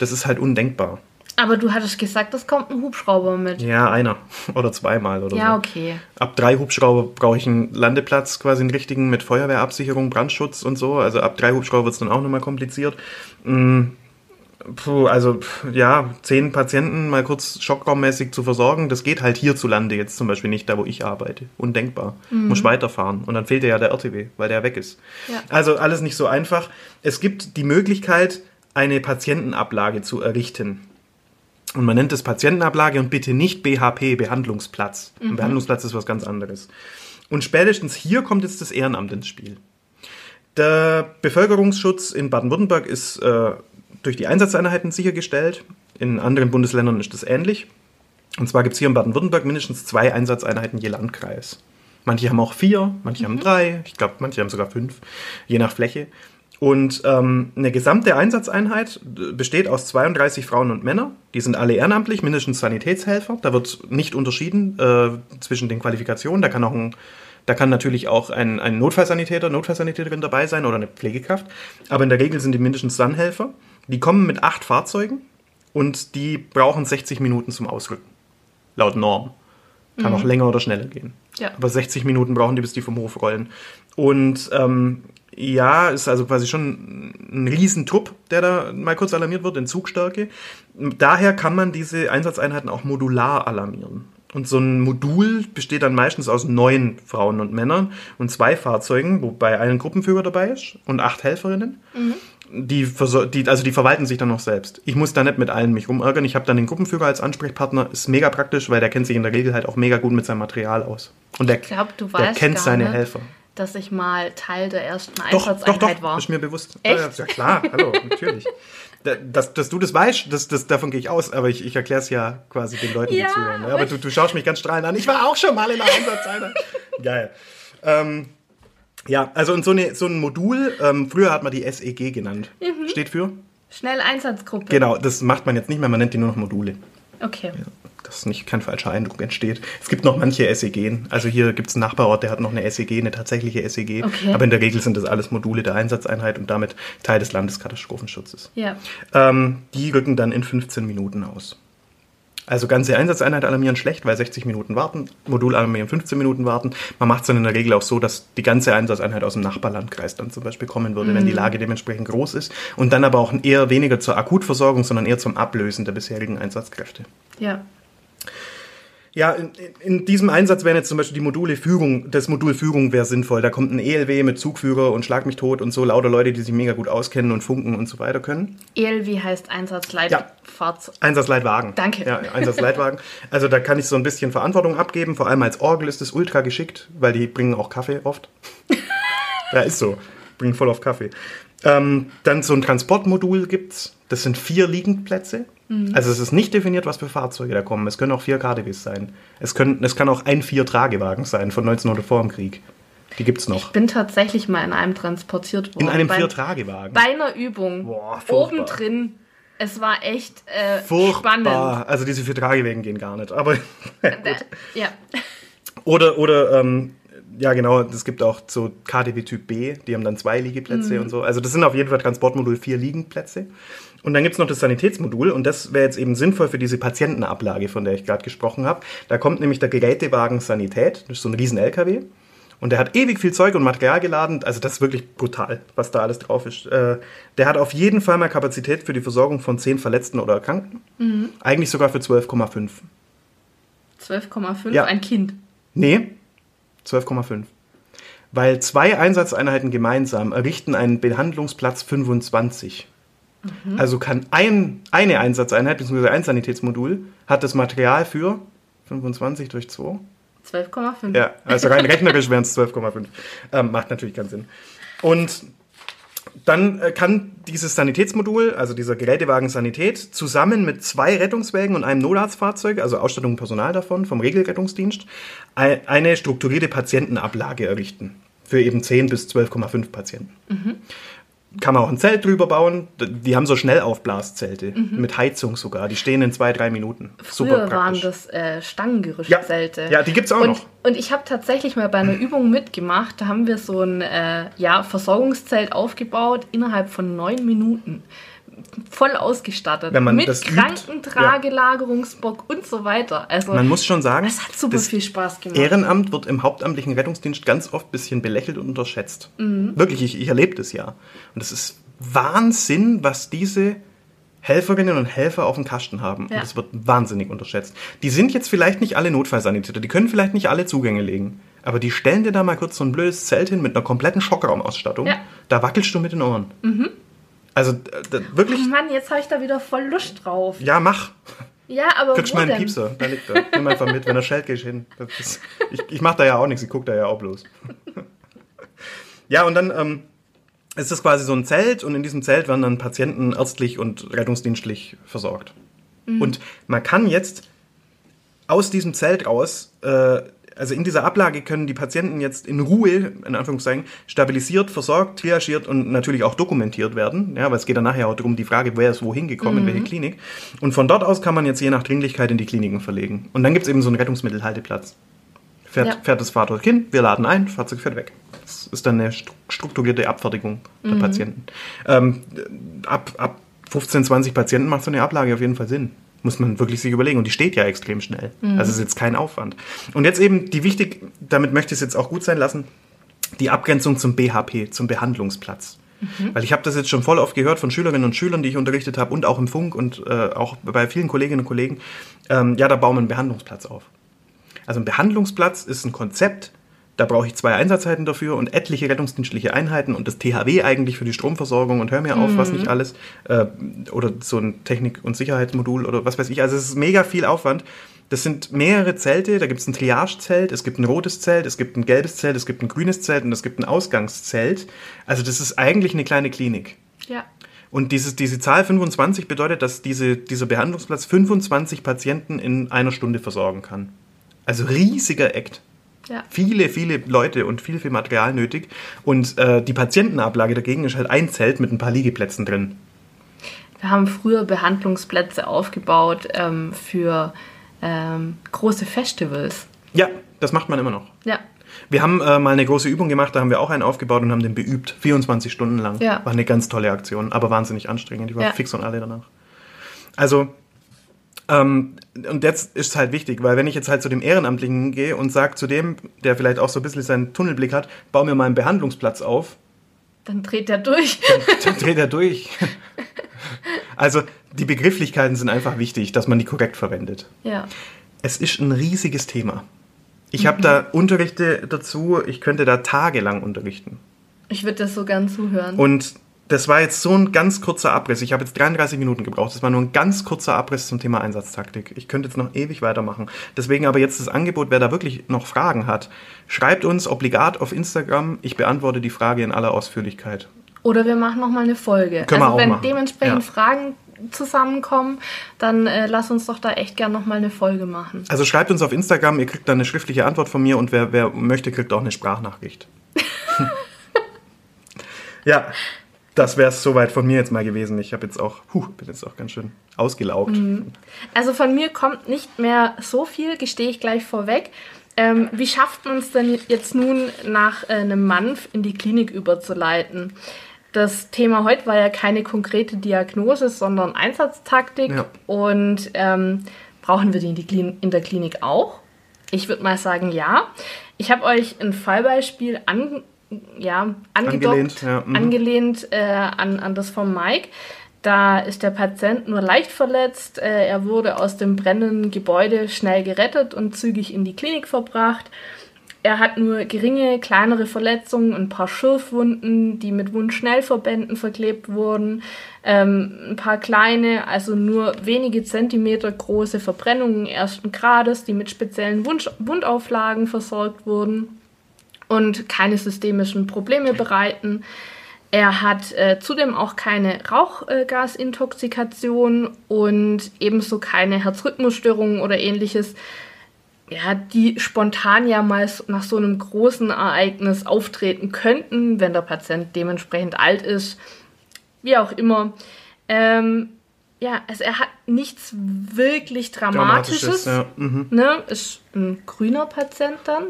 Das ist halt undenkbar. Aber du hattest gesagt, es kommt ein Hubschrauber mit. Ja, einer oder zweimal oder Ja, so. okay. Ab drei Hubschrauber brauche ich einen Landeplatz, quasi einen richtigen mit Feuerwehrabsicherung, Brandschutz und so. Also ab drei Hubschrauber wird es dann auch nochmal kompliziert. Mm, Puh, also ja, zehn Patienten mal kurz schockraummäßig zu versorgen, das geht halt hierzulande jetzt zum Beispiel nicht, da wo ich arbeite. Undenkbar. Muss weiterfahren. Und dann fehlt dir ja der RTW, weil der weg ist. Ja. Also alles nicht so einfach. Es gibt die Möglichkeit, eine Patientenablage zu errichten. Und man nennt es Patientenablage und bitte nicht BHP, Behandlungsplatz. Ein Behandlungsplatz ist was ganz anderes. Und spätestens hier kommt jetzt das Ehrenamt ins Spiel. Der Bevölkerungsschutz in Baden-Württemberg ist äh, durch die Einsatzeinheiten sichergestellt. In anderen Bundesländern ist das ähnlich. Und zwar gibt es hier in Baden-Württemberg mindestens zwei Einsatzeinheiten je Landkreis. Manche haben auch vier, manche haben drei, ich glaube, manche haben sogar fünf, je nach Fläche. Und ähm, eine gesamte Einsatzeinheit besteht aus 32 Frauen und Männern. Die sind alle ehrenamtlich, mindestens Sanitätshelfer. Da wird nicht unterschieden äh, zwischen den Qualifikationen. Da kann auch ein, da kann natürlich auch ein, ein Notfallsanitäter, Notfallsanitäterin dabei sein oder eine Pflegekraft. Aber in der Regel sind die mindestens Sanhelfer. Die kommen mit acht Fahrzeugen und die brauchen 60 Minuten zum Ausrücken. Laut Norm. Kann auch länger oder schneller gehen. Ja. Aber 60 Minuten brauchen die, bis die vom Hof rollen. Und ähm, ja, ist also quasi schon ein Riesentrupp, der da mal kurz alarmiert wird in Zugstärke. Daher kann man diese Einsatzeinheiten auch modular alarmieren. Und so ein Modul besteht dann meistens aus neun Frauen und Männern und zwei Fahrzeugen, wobei ein Gruppenführer dabei ist und acht Helferinnen. Die, versor- die, also die verwalten sich dann noch selbst. Ich muss da nicht mit allen mich rumärgern. Ich habe dann den Gruppenführer als Ansprechpartner. Ist mega praktisch, weil der kennt sich in der Regel halt auch mega gut mit seinem Material aus. Und der, du der kennt seine nicht, Helfer. Dass ich mal Teil der ersten Doch, doch, Einsatzeinheit doch, war. ist mir bewusst. Echt? Ja, ja klar, hallo, natürlich. Da- Dass, dass du das weißt, das, das, davon gehe ich aus, aber ich, ich erkläre es ja quasi den Leuten, Ja, die zuhören. ne? aber du, du schaust mich ganz strahlend an. Ich war auch schon mal in der Einsatzeinheit. Geil. Ähm, ja, also und so, eine, so ein Modul, ähm, früher hat man die SEG genannt. Mhm. Steht für? Schnelleinsatzgruppe. Genau, das macht man jetzt nicht mehr, man nennt die nur noch Module. Okay. Dass nicht kein falscher Eindruck entsteht. Es gibt noch manche SEG. Also hier gibt es einen Nachbarort, der hat noch eine SEG, eine tatsächliche SEG. Okay. Aber in der Regel sind das alles Module der Einsatzeinheit und damit Teil des Landesklassenschutzes. Ja. Ähm, die rücken dann in 15 Minuten aus. Also ganze Einsatzeinheit alarmieren schlecht, weil 60 Minuten warten, Modul alarmieren 15 Minuten warten. Man macht es dann in der Regel auch so, dass die ganze Einsatzeinheit aus dem Nachbarlandkreis dann zum Beispiel kommen würde, wenn die Lage dementsprechend groß ist. Und dann aber auch eher weniger zur Akutversorgung, sondern eher zum Ablösen der bisherigen Einsatzkräfte. Ja. Ja, in, in diesem Einsatz wären jetzt zum Beispiel die Module Führung, das Modul Führung wäre sinnvoll. Da kommt ein ELW mit Zugführer und Schlag mich tot und so lauter Leute, die sich mega gut auskennen und funken und so weiter können. ELW heißt Ja. Einsatzleitfahrzeug. Einsatzleitwagen. Danke. Ja, Einsatzleitwagen. Also da kann ich so ein bisschen Verantwortung abgeben. Vor allem als Orgel ist es ultra geschickt, weil die bringen auch Kaffee oft. ja, ist so. Bringen voll auf Kaffee. Ähm, dann so ein Transportmodul gibt's. Das sind vier Liegendplätze. Also es ist nicht definiert, was für Fahrzeuge da kommen. Es können auch vier KDWs sein. Es, können, es kann auch ein Vier-Tragewagen sein von 1900 vor dem Krieg. Die gibt's noch. Ich bin tatsächlich mal in einem transportiert worden. In einem Vier-Tragewagen. bei einer Übung. Boah, oben drin. Es war echt äh, Furchtbar. spannend. Also diese Vier-Tragewagen gehen gar nicht. Aber Äh, ja. Oder, oder ähm, ja genau, es gibt auch so KDW Typ B, die haben dann zwei Liegeplätze und so. Also das sind auf jeden Fall Transportmodul vier Liegenplätze. Und dann gibt es noch das Sanitätsmodul und das wäre jetzt eben sinnvoll für diese Patientenablage, von der ich gerade gesprochen habe. Da kommt nämlich der Gerätewagen Sanität, das ist so ein riesen LKW. Und der hat ewig viel Zeug und Material geladen. Also das ist wirklich brutal, was da alles drauf ist. Äh, der hat auf jeden Fall mal Kapazität für die Versorgung von 10 Verletzten oder Erkrankten. Eigentlich sogar für 12,5. 12,5, Ja. ein Kind. Nee, 12,5. Weil zwei Einsatzeinheiten gemeinsam errichten einen Behandlungsplatz 25. Also kann ein, eine Einsatzeinheit, beziehungsweise ein Sanitätsmodul, hat das Material für 25 durch 2. 12,5. Ja, also rein rechnerisch wären es 12,5. Ähm, macht natürlich keinen Sinn. Und dann äh, kann dieses Sanitätsmodul, also dieser Gerätewagen Sanität, zusammen mit zwei Rettungswägen und einem Notarztfahrzeug, also Ausstattung und Personal davon, vom Regelrettungsdienst, ei- eine strukturierte Patientenablage errichten. Für eben 10 bis 12,5 Patienten. Kann man auch ein Zelt drüber bauen. Die haben so Schnellaufblaszelte mit Heizung sogar. Die stehen in zwei, drei Minuten. Früher waren das äh, Stangengerüstzelte. Ja, die gibt's auch und, noch. Und ich habe tatsächlich mal bei einer Übung mitgemacht. Da haben wir so ein äh, ja, Versorgungszelt aufgebaut innerhalb von neun Minuten. Voll ausgestattet. Wenn man mit das übt, Krankentragelagerungsbock und so weiter. Also, Man muss schon sagen, es hat super das viel Spaß gemacht. Ehrenamt wird im hauptamtlichen Rettungsdienst ganz oft ein bisschen belächelt und unterschätzt. Mhm. Wirklich, ich, ich erlebe das ja. Und es ist Wahnsinn, was diese Helferinnen und Helfer auf dem Kasten haben. Ja. Und das wird wahnsinnig unterschätzt. Die sind jetzt vielleicht nicht alle Notfallsanitäter, die können vielleicht nicht alle Zugänge legen. Aber die stellen dir da mal kurz so ein blödes Zelt hin mit einer kompletten Schockraumausstattung. Ja. Da wackelst du mit den Ohren. Also äh, wirklich, Oh Mann, jetzt habe ich da wieder voll Lust drauf. ja, mach. Ja, aber Kriegst wo mal einen denn? Piepser, da liegt er. Nimm einfach mit, wenn er schellt, geh ich hin. Ist, ich ich mache da ja auch nichts, ich gucke da ja auch bloß. Ja, und dann ähm, ist das quasi so ein Zelt und in diesem Zelt werden dann Patienten ärztlich und rettungsdienstlich versorgt. Und man kann jetzt aus diesem Zelt raus, äh, also in dieser Ablage können die Patienten jetzt in Ruhe, in Anführungszeichen, stabilisiert, versorgt, triagiert und natürlich auch dokumentiert werden. Ja, weil es geht dann nachher auch darum, die Frage, wer ist wohin gekommen, in welche Klinik. Und von dort aus kann man jetzt je nach Dringlichkeit in die Kliniken verlegen. Und dann gibt es eben so einen Rettungsmittelhalteplatz. Fährt, Ja. fährt das Fahrzeug hin, wir laden ein, Fahrzeug fährt weg. Das ist dann eine stru- strukturierte Abfertigung der Patienten. Ähm, ab, ab 15, 20 Patienten macht so eine Ablage auf jeden Fall Sinn. Muss man wirklich sich überlegen. Und die steht ja extrem schnell. Also ist jetzt kein Aufwand. Und jetzt eben die wichtig, damit möchte ich es jetzt auch gut sein lassen, die Abgrenzung zum BHP, zum Behandlungsplatz. Weil ich habe das jetzt schon voll oft gehört von Schülerinnen und Schülern, die ich unterrichtet habe und auch im Funk und äh, auch bei vielen Kolleginnen und Kollegen. Ähm, ja, da bauen wir einen Behandlungsplatz auf. Also ein Behandlungsplatz ist ein Konzept, da brauche ich zwei Einsatzzeiten dafür und etliche rettungsdienstliche Einheiten und das THW eigentlich für die Stromversorgung und hör mir auf, was nicht alles. Äh, oder so ein Technik- und Sicherheitsmodul oder was weiß ich. Also es ist mega viel Aufwand. Das sind mehrere Zelte, da gibt es ein Triagezelt, es gibt ein rotes Zelt, es gibt ein gelbes Zelt, es gibt ein grünes Zelt und es gibt ein Ausgangszelt. Also das ist eigentlich eine kleine Klinik. Ja. Und dieses, diese Zahl 25 bedeutet, dass diese, dieser Behandlungsplatz 25 Patienten in einer Stunde versorgen kann. Also riesiger Act. Ja. Viele, viele Leute und viel, viel Material nötig. Und äh, die Patientenablage dagegen ist halt ein Zelt mit ein paar Liegeplätzen drin. Wir haben früher Behandlungsplätze aufgebaut ähm, für ähm, große Festivals. Ja, das macht man immer noch. Ja. Wir haben äh, mal eine große Übung gemacht, da haben wir auch einen aufgebaut und haben den beübt. 24 Stunden lang. Ja. War eine ganz tolle Aktion, aber wahnsinnig anstrengend. Die war Ja. fix und alle danach. Also, ähm, und jetzt ist es halt wichtig, weil wenn ich jetzt halt zu dem Ehrenamtlichen gehe und sage zu dem, der vielleicht auch so ein bisschen seinen Tunnelblick hat, bau mir mal einen Behandlungsplatz auf, Dann dreht der durch. dann dreht er durch. Also, die Begrifflichkeiten sind einfach wichtig, dass man die korrekt verwendet. ja. Es ist ein riesiges Thema. Ich Mhm. habe da Unterrichte dazu, ich könnte da tagelang unterrichten. Ich würde das so gern zuhören. Und das war jetzt so ein ganz kurzer Abriss. Ich habe jetzt 33 Minuten gebraucht. Das war nur ein ganz kurzer Abriss zum Thema Einsatztaktik. Ich könnte jetzt noch ewig weitermachen. Deswegen aber jetzt das Angebot, wer da wirklich noch Fragen hat, schreibt uns obligat auf Instagram. Ich beantworte die Frage in aller Ausführlichkeit. Oder wir machen nochmal eine Folge. Können wir also auch wenn machen. dementsprechend Ja. Fragen zusammenkommen, dann äh, lass uns doch da echt gern nochmal eine Folge machen. Also schreibt uns auf Instagram, ihr kriegt dann eine schriftliche Antwort von mir und wer, wer möchte, kriegt auch eine Sprachnachricht. ja, das wäre es soweit von mir jetzt mal gewesen. Ich habe jetzt auch, huh, bin jetzt auch ganz schön ausgelaugt. Also von mir kommt nicht mehr so viel, gestehe ich gleich vorweg. Ähm, wie schafft man es denn jetzt nun, nach äh, einem Manf in die Klinik überzuleiten? Das Thema heute war ja keine konkrete Diagnose, sondern Einsatztaktik. Ja. Und ähm, brauchen wir die in, die Klin in der Klinik auch? Ich würde mal sagen, ja. Ich habe euch ein Fallbeispiel an, ja, angedockt, Angelehnt, ja, mhm. angelehnt äh, an, an das von Mike. Da ist der Patient nur leicht verletzt. Äh, er wurde aus dem brennenden Gebäude schnell gerettet und zügig in die Klinik verbracht. Er hat nur geringe, kleinere Verletzungen, ein paar Schürfwunden, die mit Wundschnellverbänden verklebt wurden, ähm, ein paar kleine, also nur wenige Zentimeter große Verbrennungen ersten Grades, die mit speziellen Wund Wundauflagen versorgt wurden und keine systemischen Probleme bereiten. Er hat äh, zudem auch keine Rauchgasintoxikation und ebenso keine Herzrhythmusstörungen oder ähnliches, ja, die spontan ja mal nach so einem großen Ereignis auftreten könnten, wenn der Patient dementsprechend alt ist, wie auch immer. Ähm, ja, also er hat nichts wirklich Dramatisches. Ja. Mhm. Ne? Ist ein grüner Patient dann.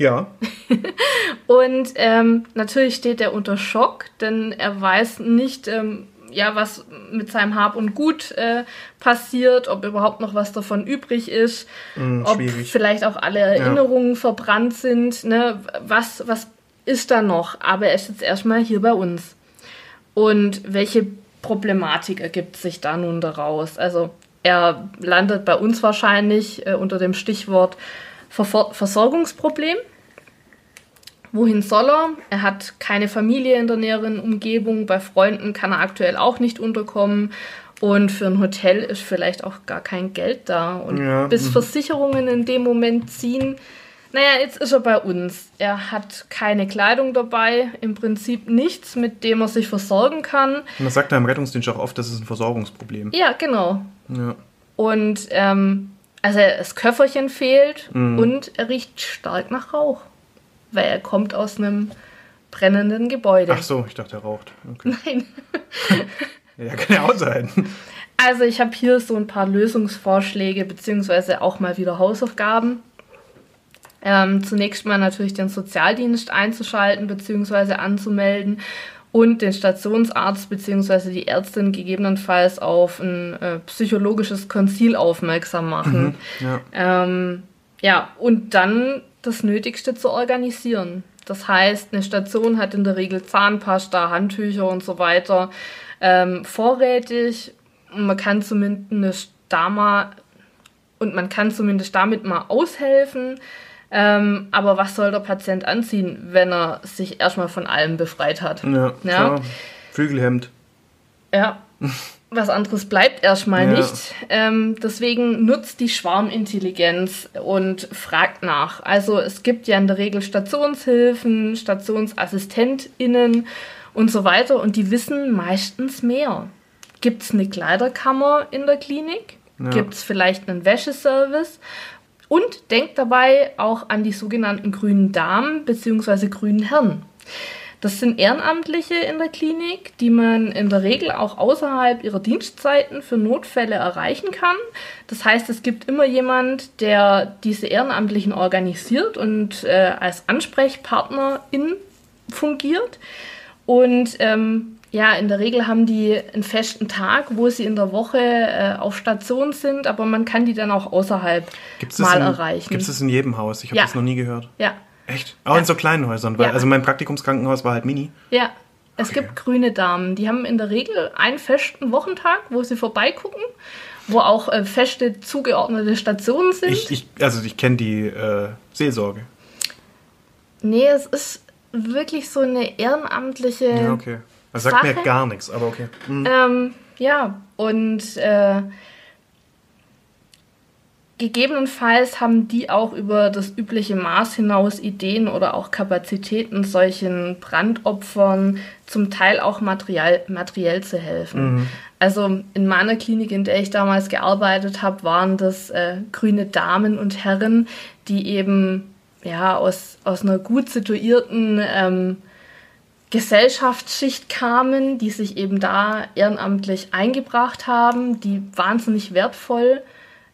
Ja, Und ähm, natürlich steht er unter Schock, denn er weiß nicht, ähm, ja, was mit seinem Hab und Gut äh, passiert, ob überhaupt noch was davon übrig ist, Mm, ob schwierig. vielleicht auch alle Erinnerungen verbrannt sind, ne? was, was ist da noch? Aber er ist jetzt erstmal hier bei uns. Und welche Problematik ergibt sich da nun daraus? Also er landet bei uns wahrscheinlich äh, unter dem Stichwort Verfor Versorgungsproblem. Wohin soll er? Er hat keine Familie in der näheren Umgebung. Bei Freunden kann er aktuell auch nicht unterkommen. Und für ein Hotel ist vielleicht auch gar kein Geld da. Und Ja, bis mhm. Versicherungen in dem Moment ziehen. Naja, jetzt ist er bei uns. Er hat keine Kleidung dabei, im Prinzip nichts, mit dem er sich versorgen kann. Und das sagt er im Rettungsdienst auch oft, das ist ein Versorgungsproblem. Ja, genau. Ja. Und ähm, also das Köfferchen fehlt Mhm. und er riecht stark nach Rauch, weil er kommt aus einem brennenden Gebäude. Ach so, ich dachte, er raucht. Okay. Nein. Ja, kann ja auch sein. Also ich habe hier so ein paar Lösungsvorschläge beziehungsweise auch mal wieder Hausaufgaben. Ähm, zunächst mal natürlich den Sozialdienst einzuschalten beziehungsweise anzumelden und den Stationsarzt beziehungsweise die Ärztin gegebenenfalls auf ein äh, psychologisches Konzil aufmerksam machen. Ja. Ähm, ja, und dann das Nötigste zu organisieren. Das heißt, eine Station hat in der Regel Zahnpasta, Handtücher und so weiter ähm, vorrätig. Und man kann zumindest da mal und man kann zumindest damit mal aushelfen. Ähm, aber was soll der Patient anziehen, wenn er sich erstmal von allem befreit hat? Ja, Ja. klar. Flügelhemd. Ja, was anderes bleibt erstmal Ja. nicht. Ähm, deswegen nutzt die Schwarmintelligenz und fragt nach. Also es gibt ja in der Regel Stationshilfen, StationsassistentInnen und so weiter und die wissen meistens mehr. Gibt es eine Kleiderkammer in der Klinik? Ja. Gibt es vielleicht einen Wäscheservice? Und denkt dabei auch an die sogenannten grünen Damen bzw. grünen Herren. Das sind Ehrenamtliche in der Klinik, die man in der Regel auch außerhalb ihrer Dienstzeiten für Notfälle erreichen kann. Das heißt, es gibt immer jemand, der diese Ehrenamtlichen organisiert und äh, als Ansprechpartnerin fungiert. Und ähm, ja, in der Regel haben die einen festen Tag, wo sie in der Woche äh, auf Station sind, aber man kann die dann auch außerhalb mal in, erreichen. Gibt es das in jedem Haus? Ich habe Ja. das noch nie gehört. ja, Echt? Auch in so kleinen Häusern. Weil, Ja. Also mein Praktikumskrankenhaus war halt mini. Ja, es Okay. gibt grüne Damen. Die haben in der Regel einen festen Wochentag, wo sie vorbeigucken, wo auch äh, feste zugeordnete Stationen sind. Ich, ich, also ich kenne die äh, Seelsorge. nee, es ist wirklich so eine ehrenamtliche. Ja, okay. Das sagt mir Sache? gar nichts, aber okay. Hm. Ähm, ja, und äh, gegebenenfalls haben die auch über das übliche Maß hinaus Ideen oder auch Kapazitäten, solchen Brandopfern zum Teil auch materiell, materiell zu helfen. Also in meiner Klinik, in der ich damals gearbeitet habe, waren das äh, grüne Damen und Herren, die eben ja aus, aus einer gut situierten ähm, Gesellschaftsschicht kamen, die sich eben da ehrenamtlich eingebracht haben, die wahnsinnig wertvoll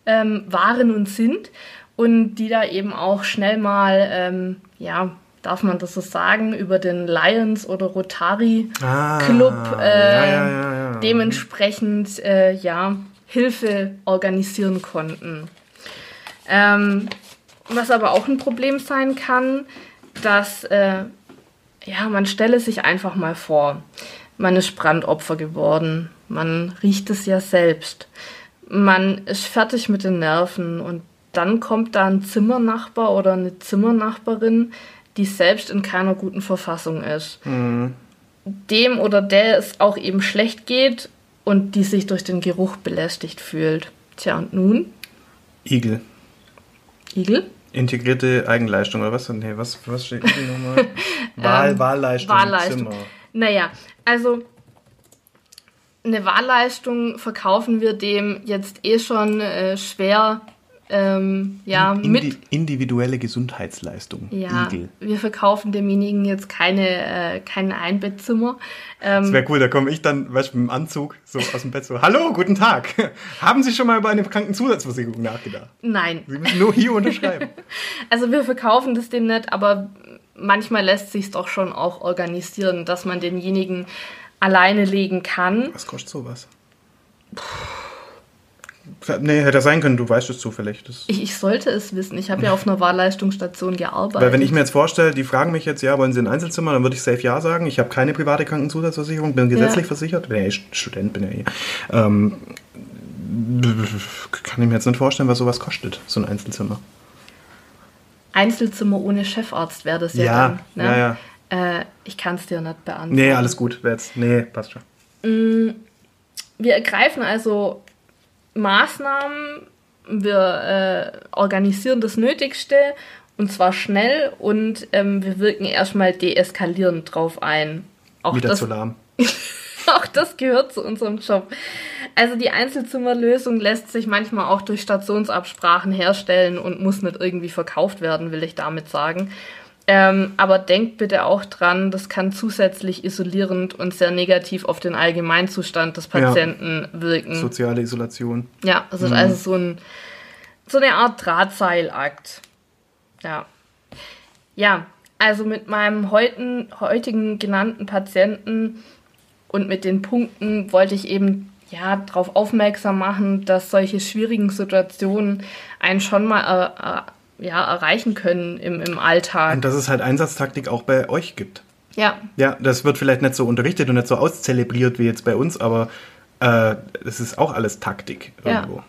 ähm, waren und sind und die da eben auch schnell mal, ähm, ja, darf man das so sagen, über den Lions oder Rotary Ah, Club äh, ja, ja, ja, ja. dementsprechend äh, ja, Hilfe organisieren konnten. Ähm, was aber auch ein Problem sein kann, dass äh, ja, man stelle sich einfach mal vor, man ist Brandopfer geworden, man riecht es ja selbst, man ist fertig mit den Nerven und dann kommt da ein Zimmernachbar oder eine Zimmernachbarin, die selbst in keiner guten Verfassung ist. Dem oder der es auch eben schlecht geht und die sich durch den Geruch belästigt fühlt. Tja, und nun? Igel. Igel? Integrierte Eigenleistung oder was? Nee, was, was steht Igel nochmal? Wahl, Wahlleistung, im Wahlleistung. Zimmer. Naja, also eine Wahlleistung verkaufen wir dem jetzt eh schon äh, schwer ähm, ja, Indi mit. individuelle Gesundheitsleistung. Ja, Igel. wir verkaufen demjenigen jetzt keine, äh, kein Einbettzimmer. Ähm, Das wäre cool, da komme ich dann, weißt du, mit dem Anzug so aus dem Bett so, hallo, guten Tag. Haben Sie schon mal über eine Krankenzusatzversicherung nachgedacht? nein, Sie müssen nur hier unterschreiben. also wir verkaufen das dem nicht, aber manchmal lässt sich doch schon auch organisieren, dass man denjenigen alleine legen kann. Was kostet sowas? Nee, hätte sein können, du weißt es zufällig. Ich, ich sollte es wissen. Ich habe ja auf einer Wahlleistungsstation gearbeitet. Weil wenn ich mir jetzt vorstelle, die fragen mich jetzt, ja, wollen Sie ein Einzelzimmer, dann würde ich safe ja sagen. Ich habe keine private Krankenzusatzversicherung, bin gesetzlich Ja. versichert, ja eh Student, bin ja eh. Ähm, kann ich mir jetzt nicht vorstellen, was sowas kostet, so ein Einzelzimmer. Einzelzimmer ohne Chefarzt wäre das ja, Ja, dann. Ne? ja, ja. Äh, ich kann es dir nicht beantworten. Nee, alles gut, jetzt, nee, passt schon. Wir ergreifen also Maßnahmen, wir äh, organisieren das Nötigste und zwar schnell und ähm, wir wirken erstmal deeskalierend drauf ein. Auch Wieder das, zu lahm. auch das gehört zu unserem Job. Also die Einzelzimmerlösung lässt sich manchmal auch durch Stationsabsprachen herstellen und muss nicht irgendwie verkauft werden, will ich damit sagen. Ähm, aber denkt bitte auch dran, das kann zusätzlich isolierend und sehr negativ auf den Allgemeinzustand des Patienten wirken. Soziale Isolation. Ja, es ist also so, ein, so eine Art Drahtseilakt. Ja. Ja, also mit meinem heutigen, heutigen genannten Patienten und mit den Punkten wollte ich eben ja darauf aufmerksam machen, dass solche schwierigen Situationen einen schon mal äh, äh, ja, erreichen können im, im Alltag. Und dass es halt Einsatztaktik auch bei euch gibt. Ja, Ja, das wird vielleicht nicht so unterrichtet und nicht so auszelebriert wie jetzt bei uns, aber äh, es ist auch alles Taktik Ja. irgendwo.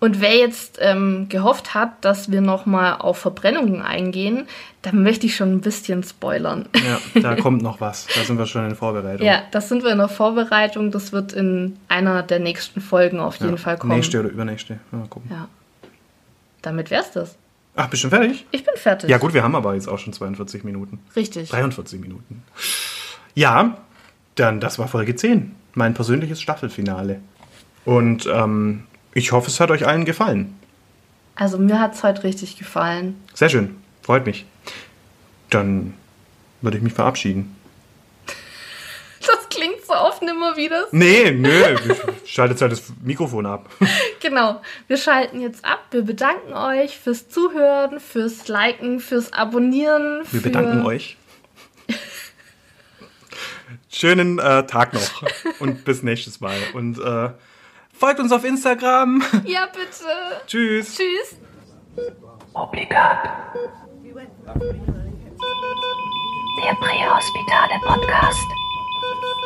Und wer jetzt ähm, gehofft hat, dass wir nochmal auf Verbrennungen eingehen, dann möchte ich schon ein bisschen spoilern. Ja, da kommt noch was. Da sind wir schon in Vorbereitung. Ja, das sind wir in der Vorbereitung. Das wird in einer der nächsten Folgen auf jeden Ja. Fall kommen. Nächste oder übernächste. Mal gucken. Ja. Damit wär's das. Ach, bist du schon fertig? Ich bin fertig. Ja, gut, wir haben aber jetzt auch schon 42 Minuten. Richtig. 43 Minuten. Ja, dann das war Folge 10. Mein persönliches Staffelfinale. Und ähm, ich hoffe, es hat euch allen gefallen. Also mir hat's heute richtig gefallen. Sehr schön. Freut mich. Dann würde ich mich verabschieden. Das klingt so oft nimmer wieder. Nee, nö. Schaltet halt das Mikrofon ab. Genau. Wir schalten jetzt ab. Wir bedanken euch fürs Zuhören, fürs Liken, fürs Abonnieren. Wir für... bedanken euch. Schönen äh, Tag noch und bis nächstes Mal. Und äh, folgt uns auf Instagram. Ja, bitte. Tschüss. Tschüss. Obligat. Der Prähospitale Podcast. Thank you.